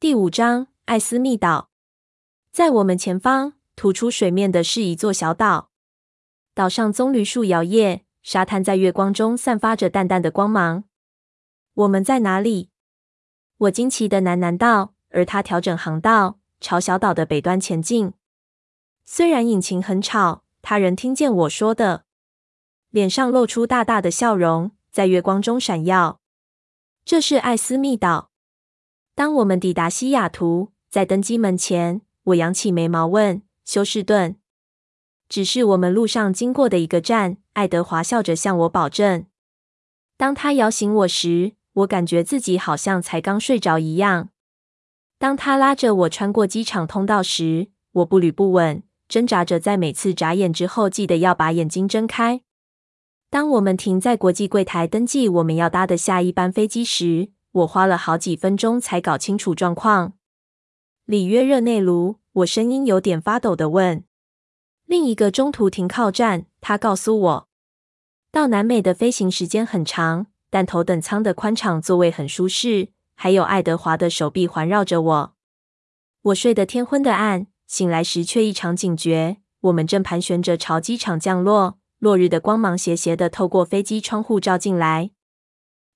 第五章，艾斯密岛。在我们前方，突出水面的是一座小岛。岛上棕榈树摇曳，沙滩在月光中散发着淡淡的光芒。我们在哪里？我惊奇的喃喃道，而他调整航道，朝小岛的北端前进。虽然引擎很吵，他仍听见我说的，脸上露出大大的笑容，在月光中闪耀。这是艾斯密岛。当我们抵达西雅图，在登机门前，我扬起眉毛问休士顿：“只是我们路上经过的一个站。”爱德华笑着向我保证。当他摇醒我时，我感觉自己好像才刚睡着一样。当他拉着我穿过机场通道时，我步履不稳，挣扎着在每次眨眼之后记得要把眼睛睁开。当我们停在国际柜台登记我们要搭的下一班飞机时，我花了好几分钟才搞清楚状况。里约热内卢，我声音有点发抖的问。另一个中途停靠站，他告诉我，到南美的飞行时间很长，但头等舱的宽敞座位很舒适，还有爱德华的手臂环绕着我。我睡得天昏地暗，醒来时却异常警觉。我们正盘旋着朝机场降落，落日的光芒斜斜的透过飞机窗户照进来。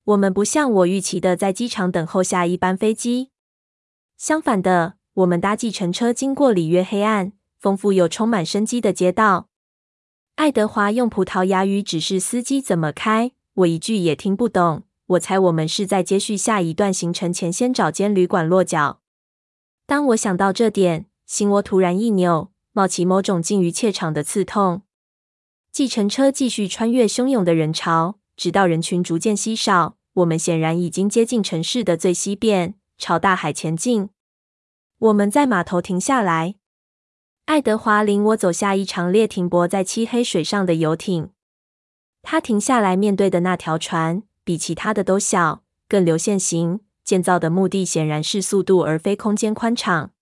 我们不像我预期的在机场等候下一班飞机。相反的，我们搭计程车经过里约黑暗、丰富又充满生机的街道。爱德华用葡萄牙语指示司机怎么开，我一句也听不懂。我猜我们是在接续下一段行程前先找间旅馆落脚。当我想到这点，心窝突然一扭，冒起某种近于怯场的刺痛。计程车继续穿越汹涌的人潮。直到人群逐渐稀少，我们显然已经接近城市的最西边，朝大海前进。我们在码头停下来，爱德华领我走下一长列停泊在漆黑水上的游艇。他停下来面对的那条船比其他的都小，更流线型，建造的目的显然是速度而非空间宽敞。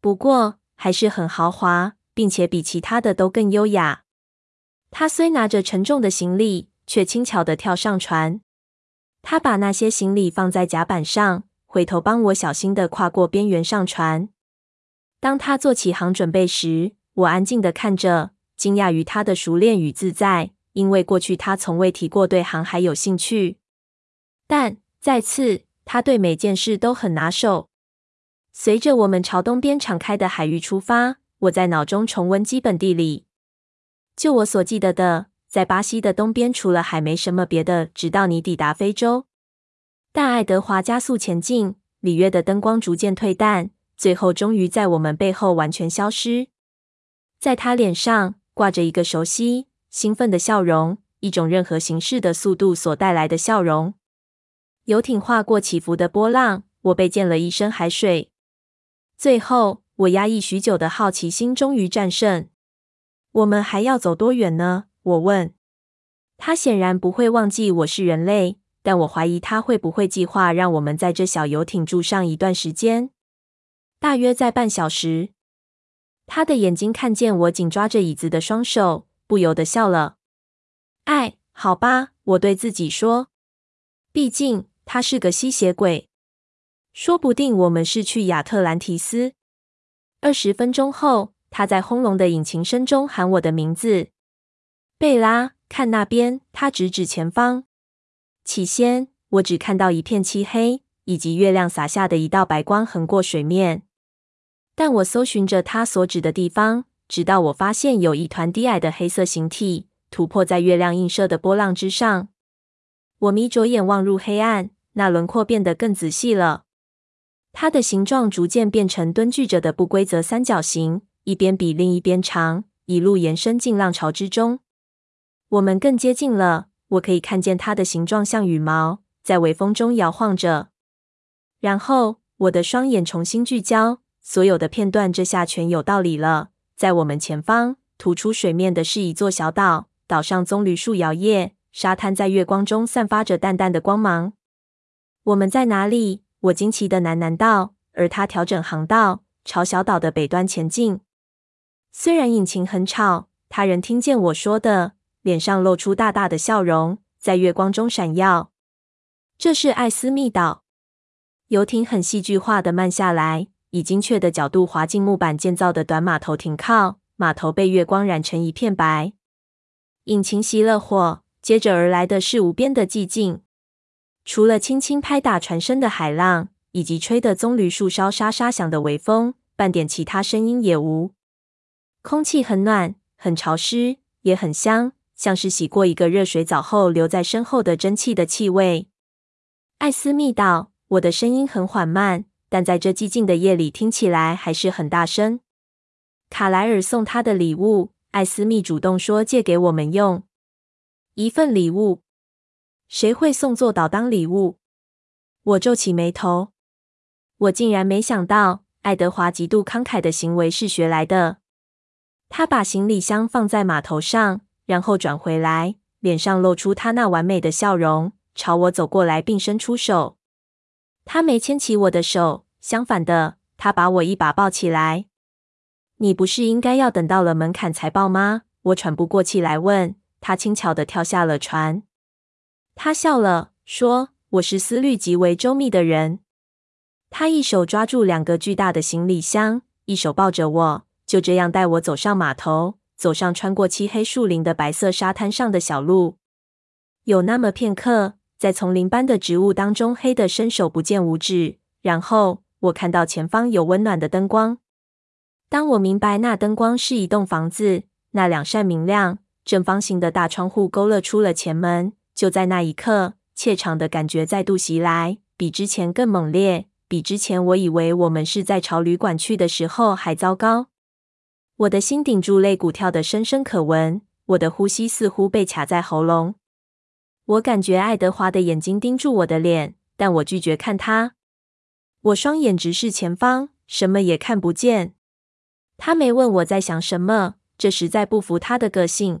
不过还是很豪华，并且比其他的都更优雅。他虽拿着沉重的行李。却轻巧地跳上船，他把那些行李放在甲板上，回头帮我小心的跨过边缘上船。当他做起航准备时，我安静的看着，惊讶于他的熟练与自在，因为过去他从未提过对航海有兴趣。但再次，他对每件事都很拿手。随着我们朝东边敞开的海域出发，我在脑中重温基本地理。就我所记得的。在巴西的东边，除了海，没什么别的。直到你抵达非洲，但爱德华加速前进，里约的灯光逐渐退淡，最后终于在我们背后完全消失。在他脸上挂着一个熟悉、兴奋的笑容，一种任何形式的速度所带来的笑容。游艇划过起伏的波浪，我被溅了一身海水。最后，我压抑许久的好奇心终于战胜。我们还要走多远呢？我问他，显然不会忘记我是人类，但我怀疑他会不会计划让我们在这小游艇住上一段时间，大约在半小时。他的眼睛看见我紧抓着椅子的双手，不由得笑了。哎，好吧，我对自己说，毕竟他是个吸血鬼。说不定我们是去亚特兰提斯。二十分钟后，他在轰隆的引擎声中喊我的名字。贝拉，看那边！他指指前方。起先，我只看到一片漆黑，以及月亮洒下的一道白光横过水面。但我搜寻着他所指的地方，直到我发现有一团低矮的黑色形体突破在月亮映射的波浪之上。我眯着眼望入黑暗，那轮廓变得更仔细了。它的形状逐渐变成蹲踞着的不规则三角形，一边比另一边长，一路延伸进浪潮之中。我们更接近了，我可以看见它的形状像羽毛，在微风中摇晃着。然后我的双眼重新聚焦，所有的片段这下全有道理了。在我们前方，突出水面的是一座小岛，岛上棕榈树摇曳，沙滩在月光中散发着淡淡的光芒。我们在哪里？我惊奇地喃喃道，而他调整航道，朝小岛的北端前进。虽然引擎很吵，他仍听见我说的。脸上露出大大的笑容，在月光中闪耀。这是艾斯密岛。游艇很戏剧化的慢下来，以精确的角度滑进木板建造的短码头停靠。码头被月光染成一片白。引擎熄了火，接着而来的是无边的寂静。除了轻轻拍打船身的海浪，以及吹得棕榈树梢沙沙响的微风，半点其他声音也无。空气很暖，很潮湿，也很香，像是洗过一个热水澡后留在身后的蒸汽的气味。艾斯密道，我的声音很缓慢，但在这寂静的夜里听起来还是很大声。卡莱尔送他的礼物，艾斯密主动说借给我们用。一份礼物，谁会送座岛当礼物？我皱起眉头。我竟然没想到，爱德华极度慷慨的行为是学来的。他把行李箱放在码头上，然后转回来，脸上露出他那完美的笑容，朝我走过来，并伸出手。他没牵起我的手，相反的，他把我一把抱起来。你不是应该要等到了门槛才抱吗？我喘不过气来问。他轻巧地跳下了船。他笑了，说：“我是思虑极为周密的人。”他一手抓住两个巨大的行李箱，一手抱着我，就这样带我走上码头，走上穿过漆黑树林的白色沙滩上的小路。有那么片刻，在丛林般的植物当中，黑得伸手不见五指。然后我看到前方有温暖的灯光。当我明白那灯光是一栋房子，那两扇明亮正方形的大窗户勾勒出了前门，就在那一刻，怯场的感觉再度袭来，比之前更猛烈，比之前我以为我们是在朝旅馆去的时候还糟糕。我的心顶住肋骨跳得深深可闻，我的呼吸似乎被卡在喉咙。我感觉爱德华的眼睛盯住我的脸，但我拒绝看他。我双眼直视前方，什么也看不见。他没问我在想什么，这实在不符他的个性。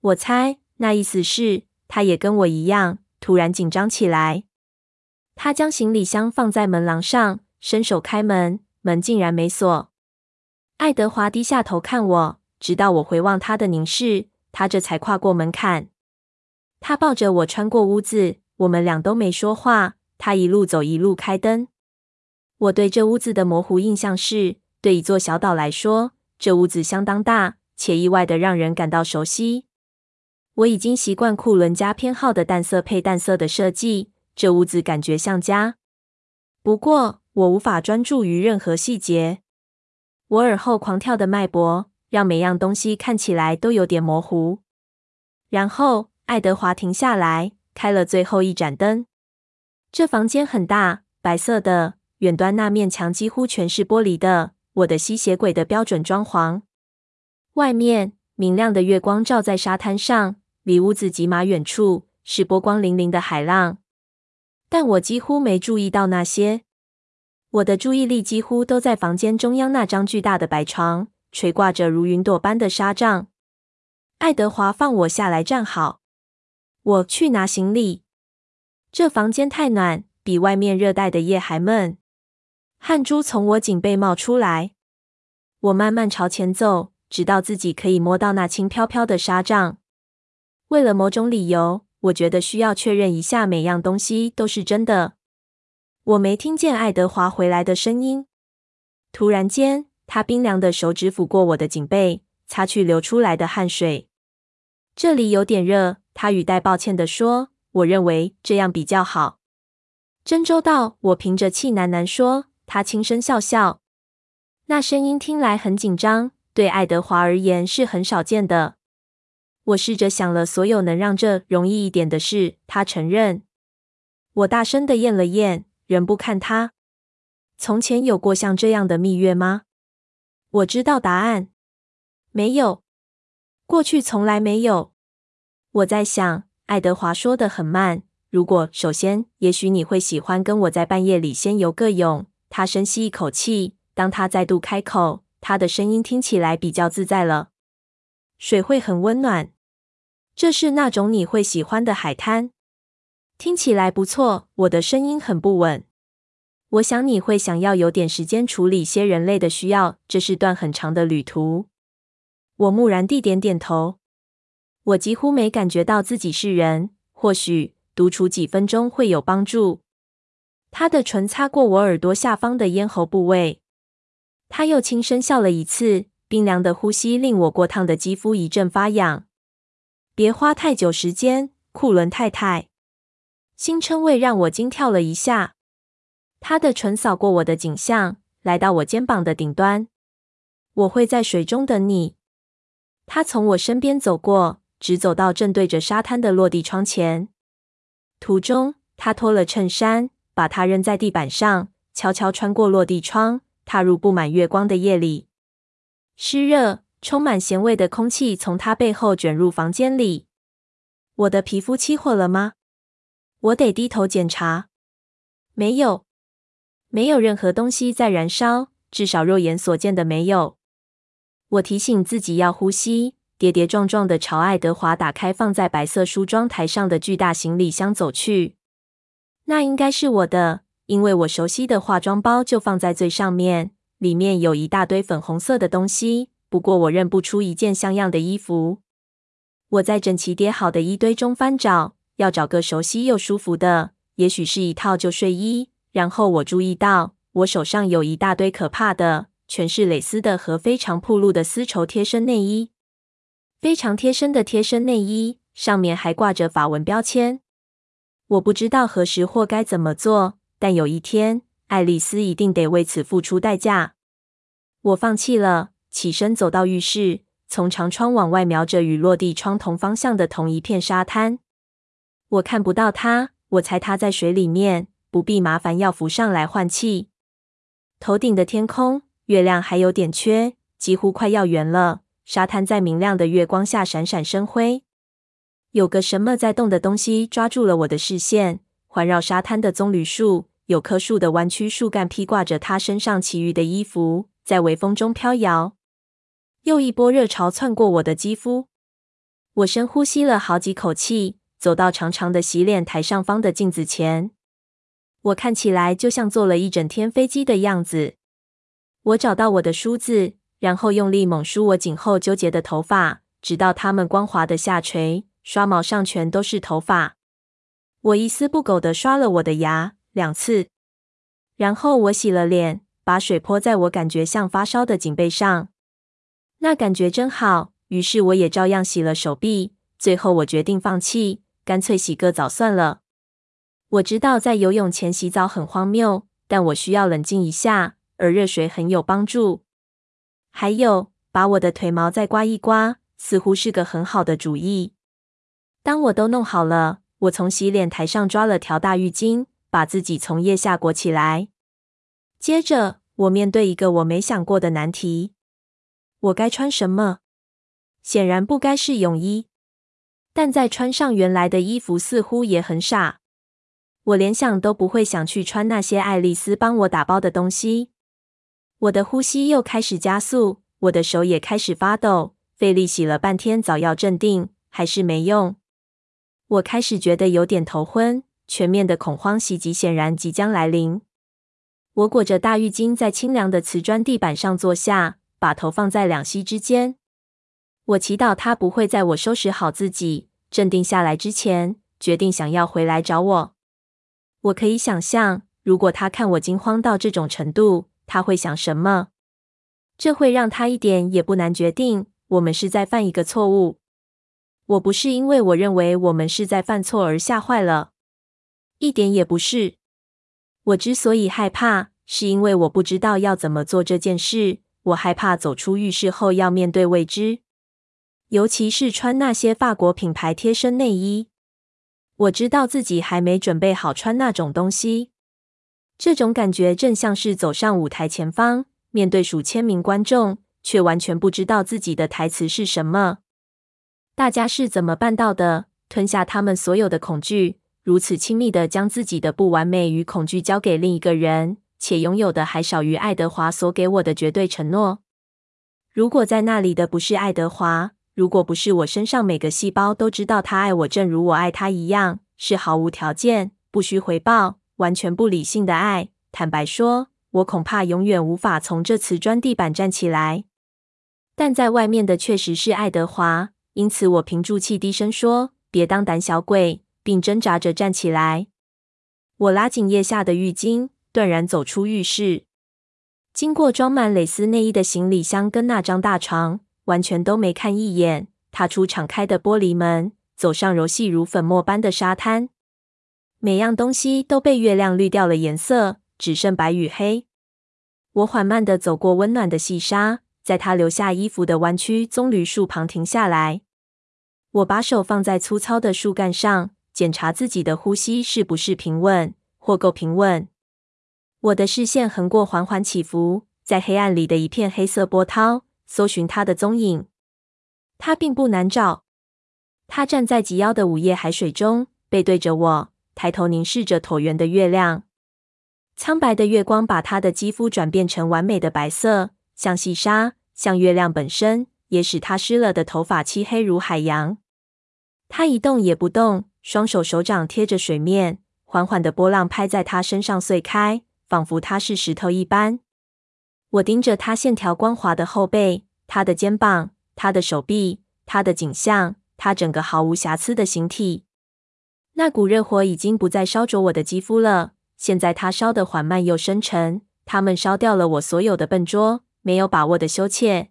我猜那意思是，他也跟我一样，突然紧张起来。他将行李箱放在门廊上，伸手开门，门竟然没锁。爱德华低下头看我，直到我回望他的凝视，他这才跨过门槛。他抱着我穿过屋子，我们俩都没说话。他一路走，一路开灯。我对这屋子的模糊印象是。对一座小岛来说，这屋子相当大，且意外的让人感到熟悉。我已经习惯库伦家偏好的淡色配淡色的设计，这屋子感觉像家。不过，我无法专注于任何细节。我耳后狂跳的脉搏让每样东西看起来都有点模糊。然后，爱德华停下来，开了最后一盏灯。这房间很大，白色的，远端那面墙几乎全是玻璃的。我的吸血鬼的标准装潢。外面明亮的月光照在沙滩上，离屋子几码远处是波光粼粼的海浪，但我几乎没注意到那些。我的注意力几乎都在房间中央那张巨大的白床，垂挂着如云朵般的纱帐。爱德华放我下来站好，我去拿行李。这房间太暖，比外面热带的夜还闷。汗珠从我颈背冒出来，我慢慢朝前走，直到自己可以摸到那轻飘飘的纱帐。为了某种理由，我觉得需要确认一下每样东西都是真的。我没听见爱德华回来的声音。突然间，他冰凉的手指抚过我的颈背，擦去流出来的汗水。这里有点热，他语带抱歉地说：“我认为这样比较好。”真周到，我凭着气喃喃说。他轻声笑笑，那声音听来很紧张，对爱德华而言是很少见的。我试着想了所有能让这容易一点的事。他承认。我大声的咽了咽，人不看他。从前有过像这样的蜜月吗？我知道答案，没有。过去从来没有。我在想，爱德华说的很慢。如果首先，也许你会喜欢跟我在半夜里先游个泳。他深吸一口气，当他再度开口，他的声音听起来比较自在了。水会很温暖，这是那种你会喜欢的海滩。听起来不错。我的声音很不稳。我想你会想要有点时间处理些人类的需要。这是段很长的旅途。我木然地点点头。我几乎没感觉到自己是人。或许独处几分钟会有帮助。他的唇擦过我耳朵下方的咽喉部位。他又轻声笑了一次，冰凉的呼吸令我过烫的肌肤一阵发痒。别花太久时间，库伦太太。新称谓让我惊跳了一下。他的唇扫过我的颈项，来到我肩膀的顶端。我会在水中等你。他从我身边走过，直走到正对着沙滩的落地窗前。途中，他脱了衬衫，把它扔在地板上，悄悄穿过落地窗，踏入布满月光的夜里。湿热、充满咸味的空气从他背后卷入房间里。我的皮肤起火了吗？我得低头检查。没有，没有任何东西在燃烧，至少肉眼所见的没有。我提醒自己要呼吸，跌跌撞撞地朝爱德华打开放在白色梳妆台上的巨大行李箱走去。那应该是我的，因为我熟悉的化妆包就放在最上面，里面有一大堆粉红色的东西。不过我认不出一件像样的衣服。我在整齐叠好的衣堆中翻找，要找个熟悉又舒服的，也许是一套旧睡衣。然后我注意到，我手上有一大堆可怕的，全是蕾丝的和非常暴露的丝绸贴身内衣。非常贴身的贴身内衣，上面还挂着法文标签。我不知道何时或该怎么做，但有一天，爱丽丝一定得为此付出代价。我放弃了。起身走到浴室，从长窗往外瞄着与落地窗同方向的同一片沙滩。我看不到他，我猜他在水里面，不必麻烦要浮上来换气。头顶的天空，月亮还有点缺，几乎快要圆了。沙滩在明亮的月光下闪闪生辉。有个什么在动的东西抓住了我的视线，环绕沙滩的棕榈树，有棵树的弯曲树干披挂着他身上其余的衣服，在微风中飘摇。又一波热潮窜过我的肌肤，我深呼吸了好几口气，走到长长的洗脸台上方的镜子前。我看起来就像坐了一整天飞机的样子。我找到我的梳子，然后用力猛梳我颈后纠结的头发，直到它们光滑的下垂，刷毛上全都是头发。我一丝不苟地刷了我的牙两次，然后我洗了脸，把水泼在我感觉像发烧的颈背上。那感觉真好，于是我也照样洗了手臂。最后我决定放弃，干脆洗个澡算了。我知道在游泳前洗澡很荒谬，但我需要冷静一下，而热水很有帮助。还有，把我的腿毛再刮一刮，似乎是个很好的主意。当我都弄好了，我从洗脸台上抓了条大浴巾，把自己从腋下裹起来。接着，我面对一个我没想过的难题。我该穿什么？显然不该是泳衣，但再穿上原来的衣服似乎也很傻。我连想都不会想去穿那些爱丽丝帮我打包的东西。我的呼吸又开始加速，我的手也开始发抖。费力洗了半天澡要镇定，还是没用。我开始觉得有点头昏，全面的恐慌袭击显然即将来临。我裹着大浴巾在清凉的瓷砖地板上坐下。把头放在两膝之间，我祈祷他不会在我收拾好自己、镇定下来之前，决定想要回来找我。我可以想象，如果他看我惊慌到这种程度，他会想什么？这会让他一点也不难决定，我们是在犯一个错误。我不是因为我认为我们是在犯错而吓坏了，一点也不是。我之所以害怕，是因为我不知道要怎么做这件事。我害怕走出浴室后要面对未知，尤其是穿那些法国品牌贴身内衣。我知道自己还没准备好穿那种东西。这种感觉正像是走上舞台前方，面对数千名观众，却完全不知道自己的台词是什么。大家是怎么办到的？吞下他们所有的恐惧，如此亲密地将自己的不完美与恐惧交给另一个人。且拥有的还少于爱德华所给我的绝对承诺。如果在那里的不是爱德华，如果不是我身上每个细胞都知道他爱我，正如我爱他一样，是毫无条件、不需回报、完全不理性的爱，坦白说，我恐怕永远无法从这瓷砖地板站起来。但在外面的确实是爱德华，因此我屏住气低声说：“别当胆小鬼”，并挣扎着站起来。我拉紧腋下的浴巾，断然走出浴室。经过装满蕾丝内衣的行李箱跟那张大床，完全都没看一眼，踏出敞开的玻璃门，走上柔细如粉末般的沙滩。每样东西都被月亮滤掉了颜色，只剩白与黑。我缓慢地走过温暖的细沙，在他留下衣服的弯曲棕榈树旁停下来。我把手放在粗糙的树干上，检查自己的呼吸是不是平稳或够平稳。我的视线横过缓缓起伏，在黑暗里的一片黑色波涛，搜寻他的踪影。他并不难找。他站在及腰的午夜海水中，背对着我，抬头凝视着椭圆的月亮。苍白的月光把他的肌肤转变成完美的白色，像细沙，像月亮本身，也使他湿了的头发漆黑如海洋。他一动也不动，双手手掌贴着水面，缓缓的波浪拍在他身上碎开。仿佛他是石头一般，我盯着他线条光滑的后背，他的肩膀，他的手臂，他的颈项，他整个毫无瑕疵的形体。那股热火已经不再烧灼我的肌肤了，现在它烧得缓慢又深沉。它们烧掉了我所有的笨拙、没有把握的羞怯。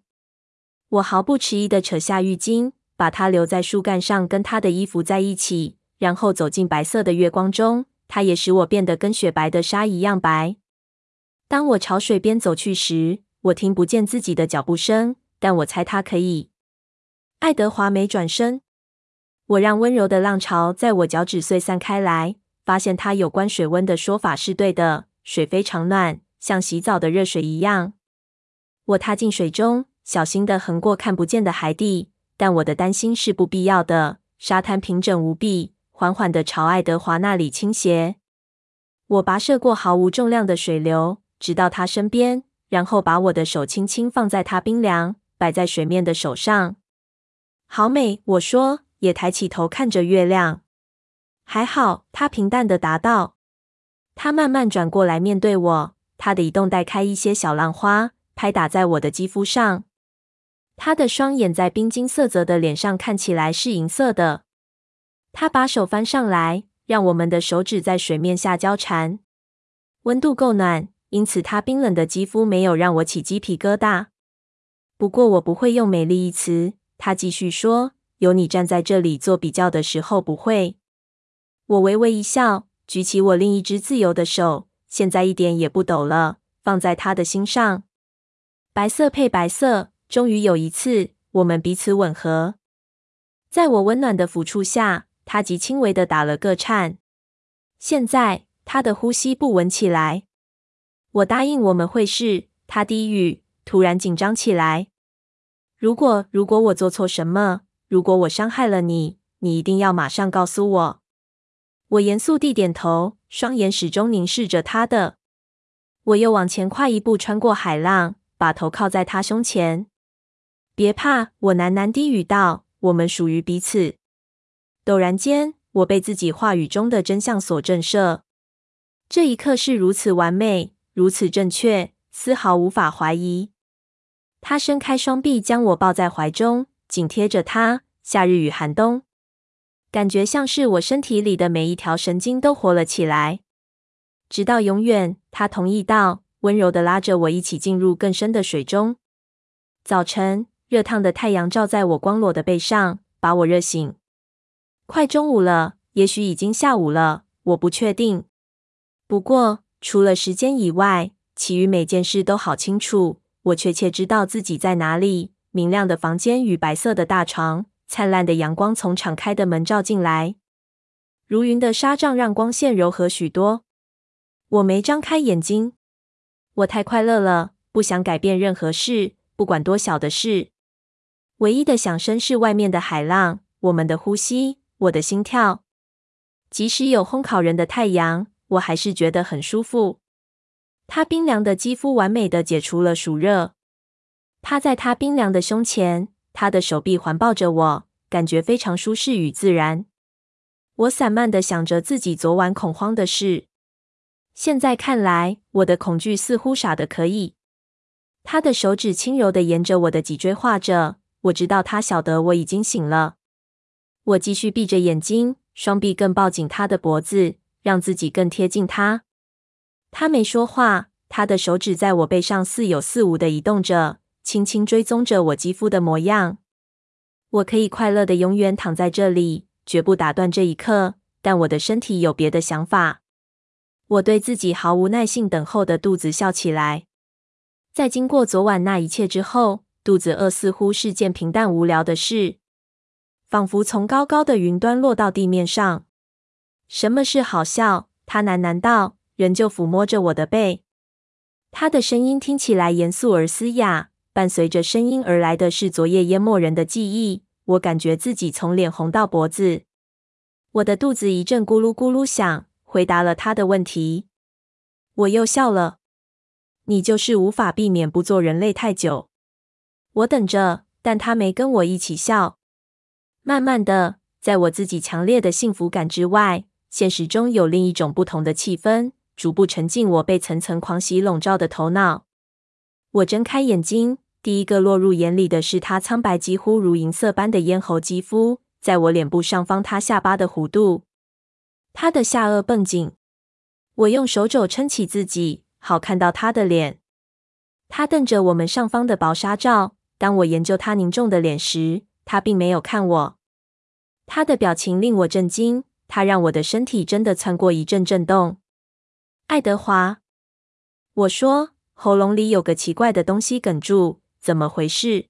我毫不迟疑地扯下浴巾，把它留在树干上，跟他的衣服在一起，然后走进白色的月光中。它也使我变得跟雪白的沙一样白。当我朝水边走去时，我听不见自己的脚步声，但我猜他可以。爱德华没转身。我让温柔的浪潮在我脚趾碎散开来，发现他有关水温的说法是对的，水非常暖，像洗澡的热水一样。我踏进水中，小心地横过看不见的海底，但我的担心是不必要的。沙滩平整无比。缓缓地朝爱德华那里倾斜。我跋涉过毫无重量的水流，直到他身边，然后把我的手轻轻放在他冰凉摆在水面的手上。好美，我说，也抬起头看着月亮。还好，他平淡的答道。他慢慢转过来面对我，他的移动带开一些小浪花，拍打在我的肌肤上。他的双眼在冰晶色泽的脸上看起来是银色的。他把手翻上来，让我们的手指在水面下交缠。温度够暖，因此他冰冷的肌肤没有让我起鸡皮疙瘩。不过我不会用美丽一词，他继续说：“有你站在这里做比较的时候，不会。”我微微一笑，举起我另一只自由的手，现在一点也不抖了，放在他的心上。白色配白色，终于有一次，我们彼此吻合，在我温暖的抚触下。他极轻微的打了个颤，现在他的呼吸不稳起来。我答应我们会试。他低语，突然紧张起来。如果如果我做错什么，如果我伤害了你，你一定要马上告诉我。我严肃地点头，双眼始终凝视着他的。我又往前跨一步，穿过海浪，把头靠在他胸前。别怕，我喃喃低语道：“我们属于彼此。”陡然间，我被自己话语中的真相所震慑。这一刻是如此完美，如此正确，丝毫无法怀疑。他伸开双臂，将我抱在怀中，紧贴着他。夏日与寒冬，感觉像是我身体里的每一条神经都活了起来。直到永远，他同意道，温柔地拉着我一起进入更深的水中。早晨，热烫的太阳照在我光裸的背上，把我热醒。快中午了，也许已经下午了，我不确定。不过，除了时间以外，其余每件事都好清楚。我确切知道自己在哪里。明亮的房间与白色的大床，灿烂的阳光从敞开的门照进来，如云的纱帐让光线柔和许多。我没张开眼睛，我太快乐了，不想改变任何事，不管多小的事。唯一的响声是外面的海浪，我们的呼吸。我的心跳，即使有烘烤人的太阳，我还是觉得很舒服。他冰凉的肌肤完美的解除了暑热。趴在他冰凉的胸前，他的手臂环抱着我，感觉非常舒适与自然。我散漫的想着自己昨晚恐慌的事，现在看来，我的恐惧似乎傻的可以。他的手指轻柔的沿着我的脊椎画着，我知道他晓得我已经醒了。我继续闭着眼睛，双臂更抱紧他的脖子，让自己更贴近他。他没说话，他的手指在我背上似有似无的移动着，轻轻追踪着我肌肤的模样。我可以快乐的永远躺在这里，绝不打断这一刻。但我的身体有别的想法。我对自己毫无耐性等候的肚子笑起来。在经过昨晚那一切之后，肚子饿似乎是件平淡无聊的事，仿佛从高高的云端落到地面上。什么是好笑？他喃喃道，仍旧抚摸着我的背。他的声音听起来严肃而嘶哑，伴随着声音而来的是昨夜淹没人的记忆。我感觉自己从脸红到脖子。我的肚子一阵咕噜咕噜响，回答了他的问题。我又笑了。你就是无法避免不做人类太久。我等着，但他没跟我一起笑。慢慢的，在我自己强烈的幸福感之外，现实中有另一种不同的气氛，逐步沉浸我被层层狂喜笼罩的头脑。我睁开眼睛，第一个落入眼里的是他苍白几乎如银色般的咽喉肌肤，在我脸部上方，他下巴的弧度，他的下颚绷紧。我用手肘撑起自己。好看到他的脸，他瞪着我们上方的薄纱罩。当我研究他凝重的脸时，他并没有看我。他的表情令我震惊，他让我的身体真的窜过一阵震动。爱德华，我说，喉咙里有个奇怪的东西哽住，怎么回事？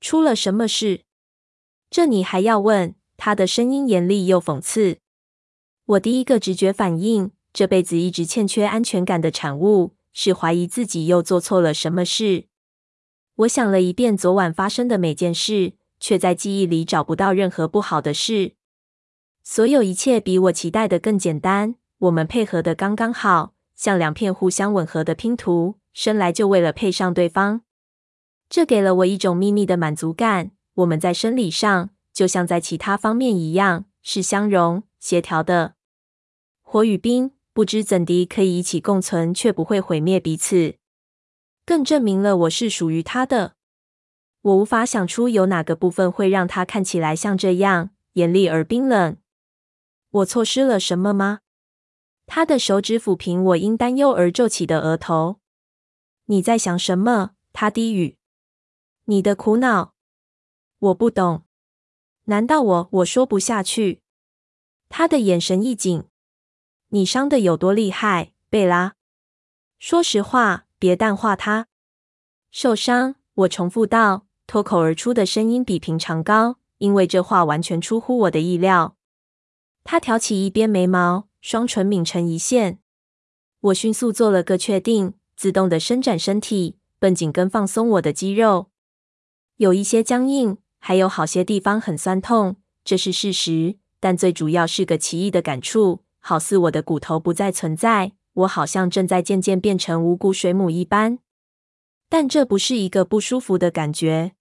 出了什么事？这你还要问？他的声音严厉又讽刺。我第一个直觉反应。这辈子一直欠缺安全感的产物，是怀疑自己又做错了什么事。我想了一遍昨晚发生的每件事，却在记忆里找不到任何不好的事。所有一切比我期待的更简单。我们配合的刚刚好，像两片互相吻合的拼图，生来就为了配上对方。这给了我一种秘密的满足感。我们在生理上，就像在其他方面一样，是相融、协调的。火与冰。不知怎地可以一起共存，却不会毁灭彼此，更证明了我是属于他的。我无法想出有哪个部分会让他看起来像这样严厉而冰冷。我错失了什么吗？他的手指抚平我因担忧而皱起的额头。你在想什么？他低语。你的苦恼。我不懂。难道我我说不下去？他的眼神一紧。你伤得有多厉害，贝拉？说实话，别淡化它。受伤，我重复道，脱口而出的声音比平常高，因为这话完全出乎我的意料。他挑起一边眉毛，双唇抿成一线。我迅速做了个确定，自动的伸展身体，绷紧跟放松我的肌肉。有一些僵硬，还有好些地方很酸痛，这是事实。但最主要是个奇异的感触。好似我的骨头不再存在，我好像正在渐渐变成无骨水母一般。但这不是一个不舒服的感觉。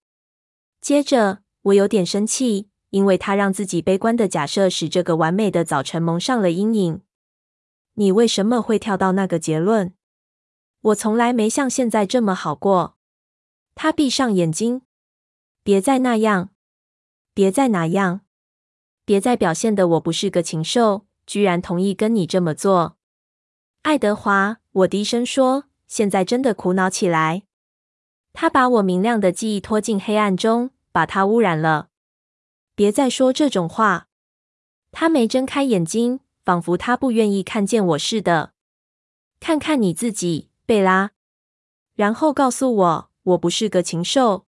接着，我有点生气，因为他让自己悲观的假设使这个完美的早晨蒙上了阴影。你为什么会跳到那个结论？我从来没像现在这么好过。他闭上眼睛，别再那样，别再哪样，别再表现的我不是个禽兽。居然同意跟你这么做，爱德华，我低声说，现在真的苦恼起来。他把我明亮的记忆拖进黑暗中，把它污染了。别再说这种话。他没睁开眼睛，仿佛他不愿意看见我似的。看看你自己，贝拉，然后告诉我，我不是个禽兽。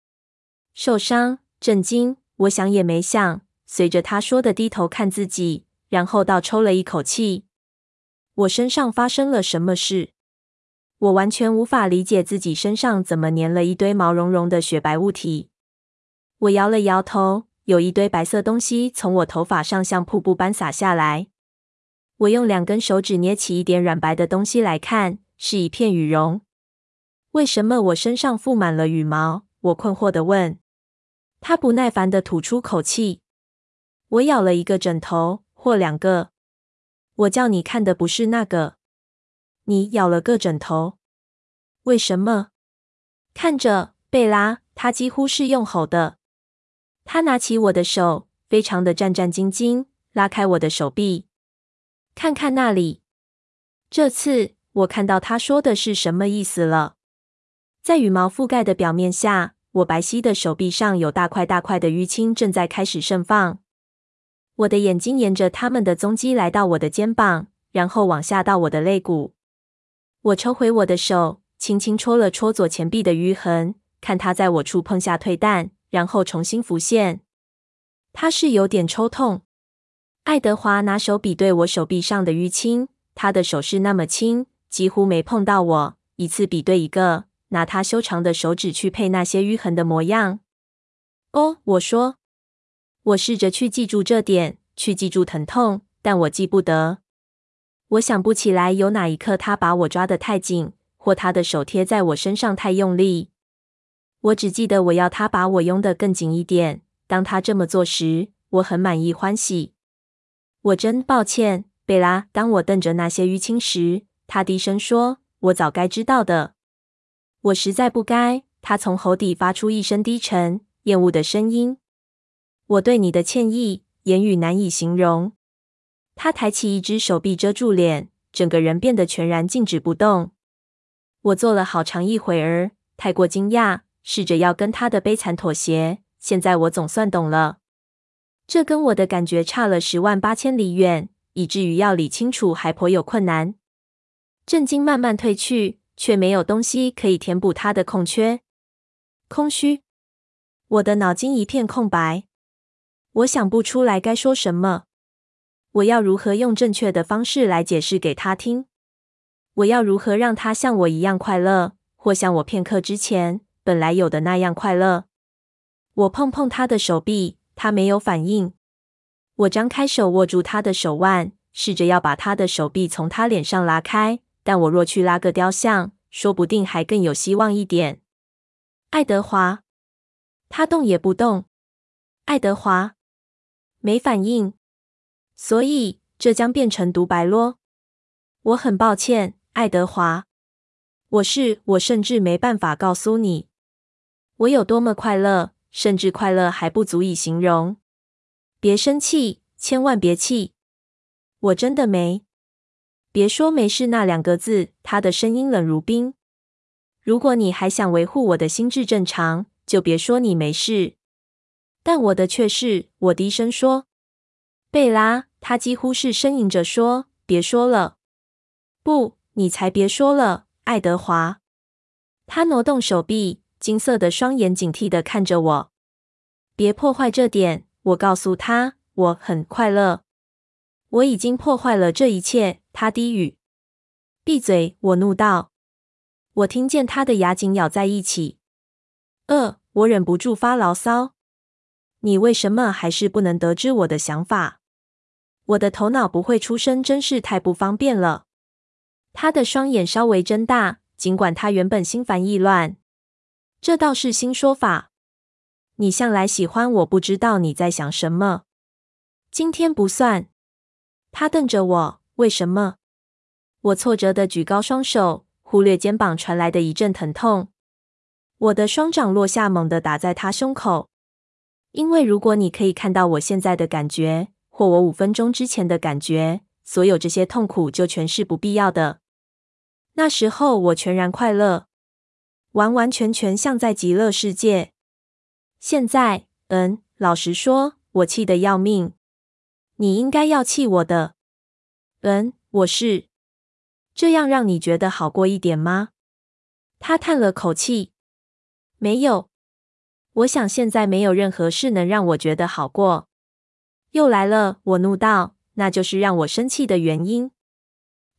受伤、震惊，我想也没想，随着他说的低头看自己。然后倒抽了一口气。我身上发生了什么事？我完全无法理解自己身上怎么粘了一堆毛茸茸的雪白物体。我摇了摇头，有一堆白色东西从我头发上像瀑布般洒下来。我用两根手指捏起一点软白的东西来看，是一片羽绒。为什么我身上覆满了羽毛？我困惑地问。他不耐烦地吐出口气。我咬了一个枕头。或两个，我叫你看的不是那个。你咬了个枕头，为什么？看着，贝拉，他几乎是用吼的。他拿起我的手，非常的战战兢兢，拉开我的手臂。看看那里。这次我看到他说的是什么意思了。在羽毛覆盖的表面下，我白皙的手臂上有大块大块的淤青，正在开始盛放。我的眼睛沿着他们的踪迹来到我的肩膀，然后往下到我的肋骨。我抽回我的手，轻轻戳了戳左前臂的淤痕，看它在我触碰下退淡，然后重新浮现。它是有点抽痛。爱德华拿手比对我手臂上的淤青，他的手是那么轻，几乎没碰到我。一次比对一个，拿他修长的手指去配那些淤痕的模样。哦，我说。我试着去记住这点，去记住疼痛，但我记不得。我想不起来有哪一刻他把我抓得太紧，或他的手贴在我身上太用力。我只记得我要他把我拥得更紧一点。当他这么做时，我很满意欢喜。我真抱歉，贝拉。当我瞪着那些淤青时，他低声说：“我早该知道的。”我实在不该。他从喉底发出一声低沉、厌恶的声音。我对你的歉意，言语难以形容。他抬起一只手臂遮住脸，整个人变得全然静止不动。我坐了好长一会儿，太过惊讶，试着要跟他的悲惨妥协。现在我总算懂了，这跟我的感觉差了十万八千里远，以至于要理清楚还颇有困难。震惊慢慢褪去，却没有东西可以填补他的空缺。空虚，我的脑筋一片空白。我想不出来该说什么。我要如何用正确的方式来解释给他听？我要如何让他像我一样快乐，或像我片刻之前本来有的那样快乐？我碰碰他的手臂，他没有反应。我张开手握住他的手腕，试着要把他的手臂从他脸上拉开。但我若去拉个雕像，说不定还更有希望一点。爱德华，他动也不动。爱德华。没反应，所以这将变成独白咯。我很抱歉，爱德华。我是，我甚至没办法告诉你，我有多么快乐，甚至快乐还不足以形容。别生气，千万别气。我真的没。别说没事那两个字。他的声音冷如冰。如果你还想维护我的心智正常，就别说你没事。但我的却是，我低声说：“贝拉。”他几乎是呻吟着说：“别说了，不，你才别说了，爱德华。”他挪动手臂，金色的双眼警惕地看着我。“别破坏这点。”我告诉他，“我很快乐。”我已经破坏了这一切。他低语。“闭嘴！”我怒道。我听见他的牙紧咬在一起。呃，我忍不住发牢骚。你为什么还是不能得知我的想法？我的头脑不会出声，真是太不方便了。他的双眼稍微睁大，尽管他原本心烦意乱。这倒是新说法。你向来喜欢我，不知道你在想什么。今天不算。他瞪着我，为什么？我挫折的举高双手，忽略肩膀传来的一阵疼痛。我的双掌落下，猛地打在他胸口。因为如果你可以看到我现在的感觉，或我五分钟之前的感觉，所有这些痛苦就全是不必要的。那时候我全然快乐，完完全全像在极乐世界。现在，嗯，老实说，我气得要命。你应该要气我的。嗯，我是。这样让你觉得好过一点吗？他叹了口气，没有。我想现在没有任何事能让我觉得好过。又来了，我怒道，那就是让我生气的原因。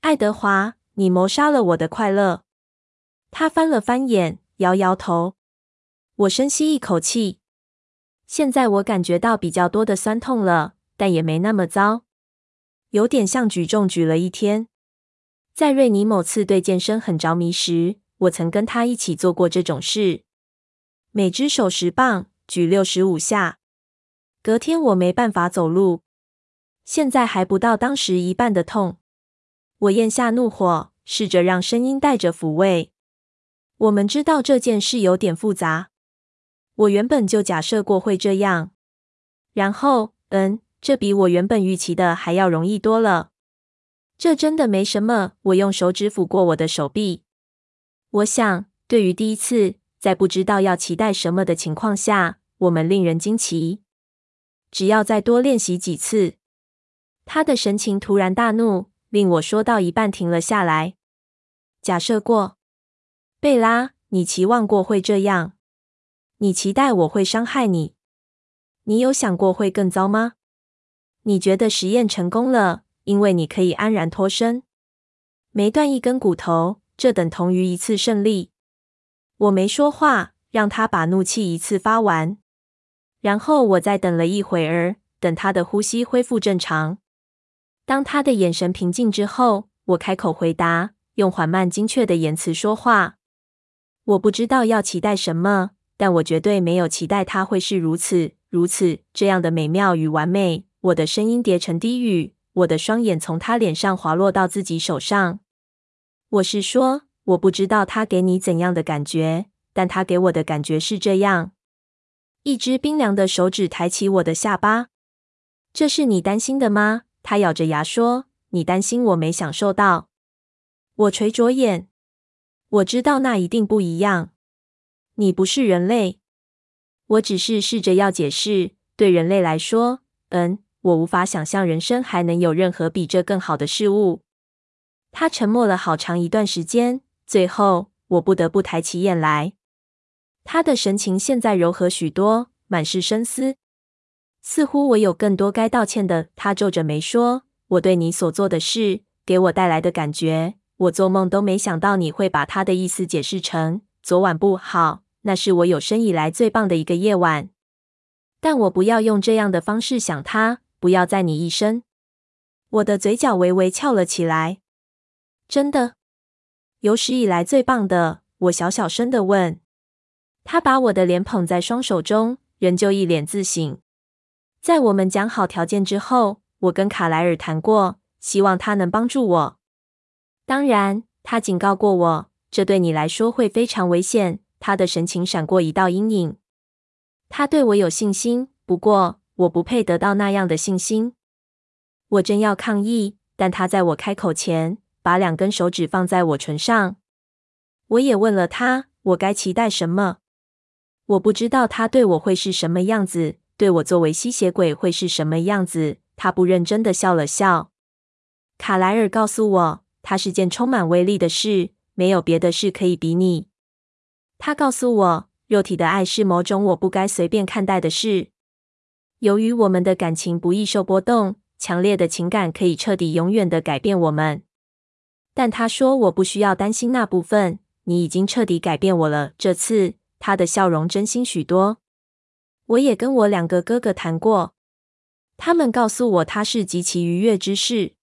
爱德华，你谋杀了我的快乐。他翻了翻眼，摇摇头。我深吸一口气。现在我感觉到比较多的酸痛了，但也没那么糟。有点像举重举了一天。在瑞尼某次对健身很着迷时，我曾跟他一起做过这种事。每只手十磅，举六十五下。隔天我没办法走路，现在还不到当时一半的痛。我咽下怒火，试着让声音带着抚慰。我们知道这件事有点复杂，我原本就假设过会这样。然后，嗯，这比我原本预期的还要容易多了。这真的没什么。我用手指抚过我的手臂。我想，对于第一次在不知道要期待什么的情况下，我们令人惊奇。只要再多练习几次。他的神情突然大怒，令我说到一半停了下来。假设过，贝拉，你期望过会这样？你期待我会伤害你？你有想过会更糟吗？你觉得实验成功了，因为你可以安然脱身，没断一根骨头，这等同于一次胜利。我没说话，让他把怒气一次发完。然后我再等了一会儿，等他的呼吸恢复正常。当他的眼神平静之后，我开口回答，用缓慢精确的言辞说话。我不知道要期待什么，但我绝对没有期待他会是如此。如此这样的美妙与完美，我的声音叠成低语，我的双眼从他脸上滑落到自己手上。我是说，我不知道他给你怎样的感觉，但他给我的感觉是这样。一只冰凉的手指抬起我的下巴。这是你担心的吗？他咬着牙说：“你担心我没享受到。”我垂着眼。我知道那一定不一样。你不是人类。我只是试着要解释，对人类来说，嗯，我无法想象人生还能有任何比这更好的事物。他沉默了好长一段时间，最后我不得不抬起眼来。他的神情现在柔和许多，满是深思，似乎我有更多该道歉的。他皱着眉说：“我对你所做的事，给我带来的感觉，我做梦都没想到你会把他的意思解释成昨晚不好。”那是我有生以来最棒的一个夜晚，但我不要用这样的方式想他，不要在你一生。我的嘴角微微翘了起来。真的，有史以来最棒的。我小小声的问。他把我的脸捧在双手中，仍旧一脸自省。在我们讲好条件之后，我跟卡莱尔谈过，希望他能帮助我。当然，他警告过我，这对你来说会非常危险。他的神情闪过一道阴影。他对我有信心，不过我不配得到那样的信心。我正要抗议，但他在我开口前，把两根手指放在我唇上。我也问了他，我该期待什么？我不知道他对我会是什么样子，对我作为吸血鬼会是什么样子。他不认真的笑了笑。卡莱尔告诉我，它是件充满威力的事，没有别的事可以比拟。他告诉我，肉体的爱是某种我不该随便看待的事。由于我们的感情不易受波动，强烈的情感可以彻底、永远的改变我们。但他说我不需要担心那部分，你已经彻底改变我了。这次他的笑容真心许多。我也跟我两个哥哥谈过，他们告诉我他是极其愉悦之事，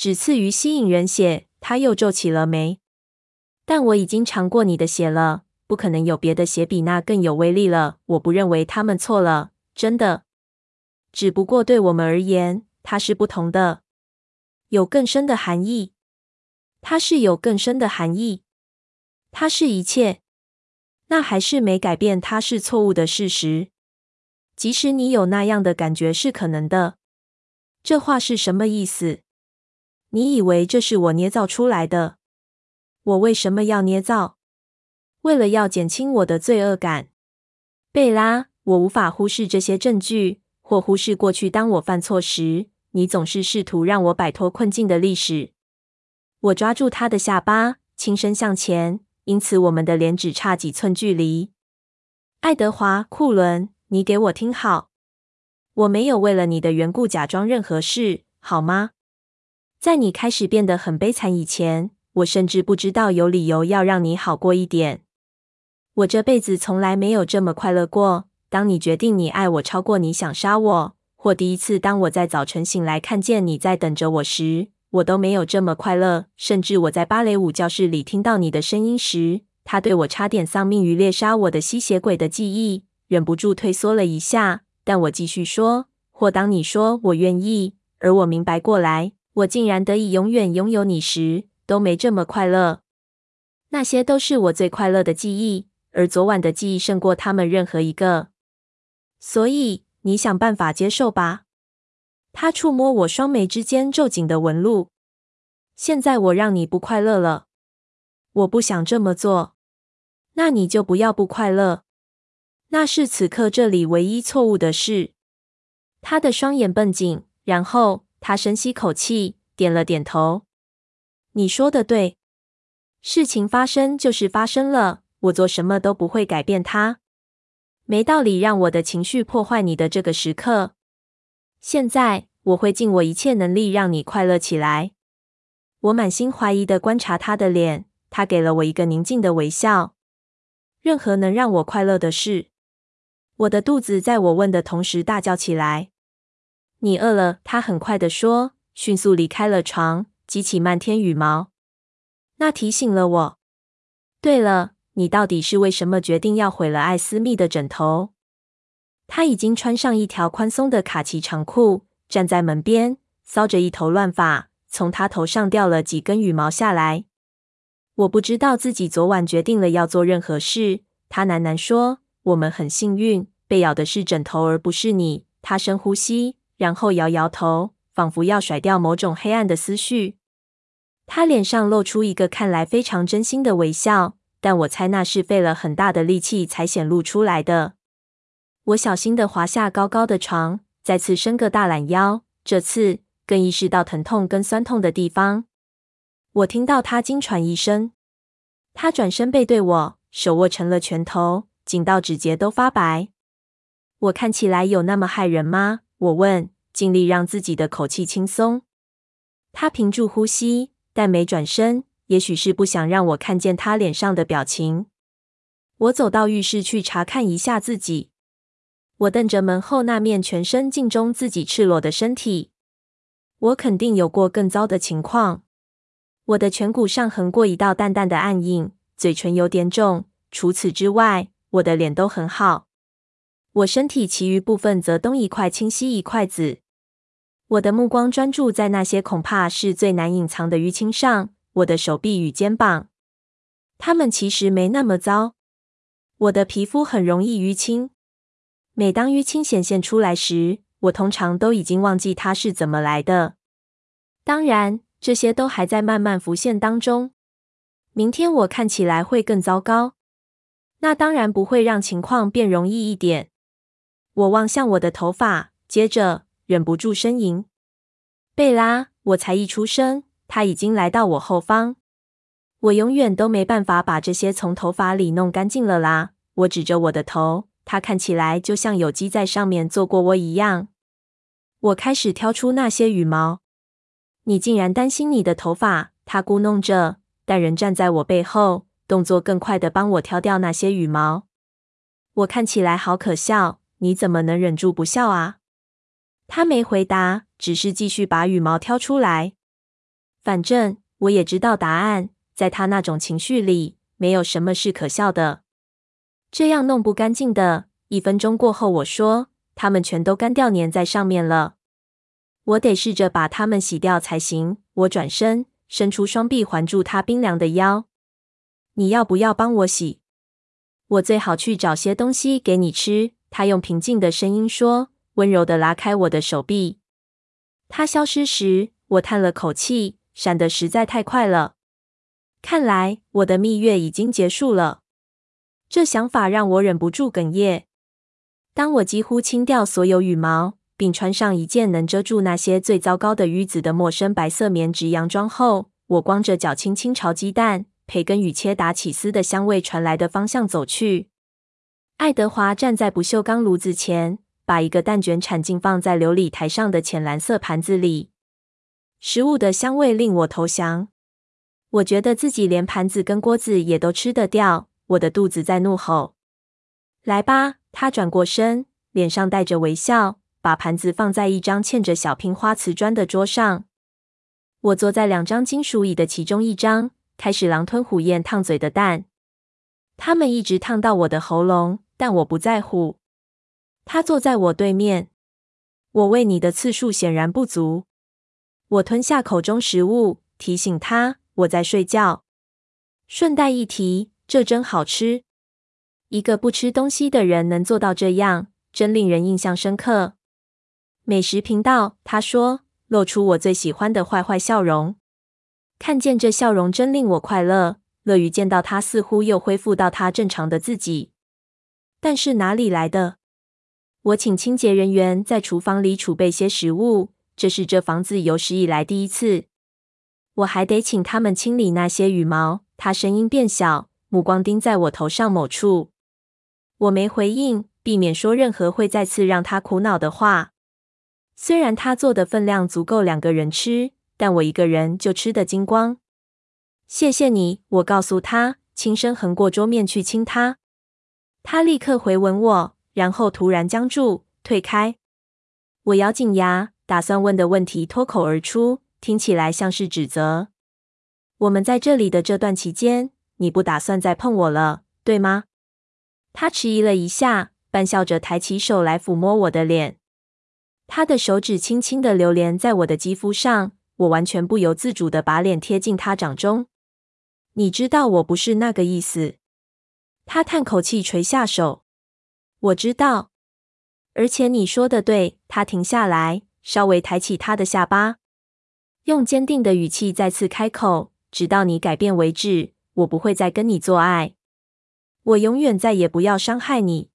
只次于吸引人血。他又皱起了眉。但我已经尝过你的血了，不可能有别的血比那更有威力了。我不认为他们错了，真的。只不过对我们而言，它是不同的，有更深的含义。它是有更深的含义。它是一切。那还是没改变它是错误的事实。即使你有那样的感觉是可能的。这话是什么意思？你以为这是我捏造出来的？我为什么要捏造？为了要减轻我的罪恶感。贝拉，我无法忽视这些证据，或忽视过去当我犯错时，你总是试图让我摆脱困境的历史。我抓住他的下巴，轻声向前，因此我们的脸只差几寸距离。爱德华·库伦，你给我听好，我没有为了你的缘故假装任何事，好吗？在你开始变得很悲惨以前。我甚至不知道有理由要让你好过一点。我这辈子从来没有这么快乐过。当你决定你爱我超过你想杀我，或第一次当我在早晨醒来看见你在等着我时，我都没有这么快乐。甚至我在芭蕾舞教室里听到你的声音时，他对我差点丧命于猎杀我的吸血鬼的记忆，忍不住退缩了一下。但我继续说，或当你说我愿意，而我明白过来，我竟然得以永远拥有你时。都没这么快乐。那些都是我最快乐的记忆，而昨晚的记忆胜过他们任何一个。所以你想办法接受吧。他触摸我双眉之间皱紧的纹路。现在我让你不快乐了。我不想这么做。那你就不要不快乐。那是此刻这里唯一错误的事。他的双眼绷紧，然后他深吸口气，点了点头。你说的对。事情发生就是发生了，我做什么都不会改变它。没道理让我的情绪破坏你的这个时刻。现在我会尽我一切能力让你快乐起来。我满心怀疑的观察他的脸，他给了我一个宁静的微笑。任何能让我快乐的事。我的肚子在我问的同时大叫起来。你饿了？他很快地说，迅速离开了床，激起漫天羽毛。那提醒了我。对了，你到底是为什么决定要毁了艾斯密的枕头？他已经穿上一条宽松的卡其长裤，站在门边，搔着一头乱发，从他头上掉了几根羽毛下来。我不知道自己昨晚决定了要做任何事。他喃喃说：“我们很幸运，被咬的是枕头而不是你。”他深呼吸，然后摇摇头，仿佛要甩掉某种黑暗的思绪。他脸上露出一个看来非常真心的微笑，但我猜那是费了很大的力气才显露出来的。我小心地滑下高高的床，再次伸个大懒腰，这次更意识到疼痛跟酸痛的地方。我听到他惊喘一声，他转身背对我，手握成了拳头，紧到指节都发白。我看起来有那么骇人吗？我问，尽力让自己的口气轻松。他屏住呼吸，但没转身，也许是不想让我看见他脸上的表情。我走到浴室去查看一下自己。我瞪着门后那面全身镜中自己赤裸的身体。我肯定有过更糟的情况。我的颧骨上横过一道淡淡的暗影，嘴唇有点肿。除此之外，我的脸都很好。我身体其余部分则东一块青西一块紫。我的目光专注在那些恐怕是最难隐藏的淤青上，我的手臂与肩膀。它们其实没那么糟。我的皮肤很容易淤青。每当淤青显现出来时，我通常都已经忘记它是怎么来的。当然。这些都还在慢慢浮现当中。明天我看起来会更糟糕，那当然不会让情况变容易一点。我望向我的头发，接着忍不住呻吟。贝拉，我才一出生，他已经来到我后方。我永远都没办法把这些从头发里弄干净了啦。我指着我的头，它看起来就像有鸡在上面做过窝一样。我开始挑出那些羽毛。你竟然担心你的头发？他咕哝着，但仍站在我背后，动作更快的帮我挑掉那些羽毛。我看起来好可笑，你怎么能忍住不笑啊？他没回答，只是继续把羽毛挑出来。反正我也知道答案，在他那种情绪里，没有什么是可笑的。这样弄不干净的。一分钟过后，我说，它们全都干掉，粘在上面了。我得试着把它们洗掉才行。我转身，伸出双臂环住他冰凉的腰。你要不要帮我洗？我最好去找些东西给你吃。他用平静的声音说，温柔地拉开我的手臂。他消失时，我叹了口气，闪得实在太快了。看来我的蜜月已经结束了。这想法让我忍不住哽咽。当我几乎清掉所有羽毛。并穿上一件能遮住那些最糟糕的瘀子的陌生白色棉质洋装后，我光着脚轻轻朝鸡蛋、培根与切达起司的香味传来的方向走去。爱德华站在不锈钢炉子前，把一个蛋卷铲进放在琉璃台上的浅蓝色盘子里。食物的香味令我投降。我觉得自己连盘子跟锅子也都吃得掉。我的肚子在怒吼：“来吧！”他转过身，脸上带着微笑。把盘子放在一张嵌着小拼花瓷砖的桌上。我坐在两张金属椅的其中一张，开始狼吞虎咽烫嘴的蛋。它们一直烫到我的喉咙，但我不在乎。他坐在我对面。我喂你的次数显然不足。我吞下口中食物，提醒他我在睡觉。顺带一提，这真好吃。一个不吃东西的人能做到这样，真令人印象深刻。美食频道，他说，露出我最喜欢的坏坏笑容。看见这笑容真令我快乐，乐于见到他似乎又恢复到他正常的自己。但是哪里来的？我请清洁人员在厨房里储备些食物，这是这房子有史以来第一次。我还得请他们清理那些羽毛。他声音变小，目光盯在我头上某处。我没回应，避免说任何会再次让他苦恼的话。虽然他做的分量足够两个人吃，但我一个人就吃得精光。谢谢你，我告诉他，轻声横过桌面去亲他。他立刻回吻我，然后突然僵住，退开。我咬紧牙，打算问的问题脱口而出，听起来像是指责。我们在这里的这段期间，你不打算再碰我了，对吗？他迟疑了一下，半笑着抬起手来抚摸我的脸。他的手指轻轻的流连在我的肌肤上，我完全不由自主的把脸贴近他掌中。你知道我不是那个意思。他叹口气，垂下手。我知道，而且你说的对。他停下来，稍微抬起他的下巴，用坚定的语气再次开口：“直到你改变为止，我不会再跟你做爱。我永远再也不要伤害你。”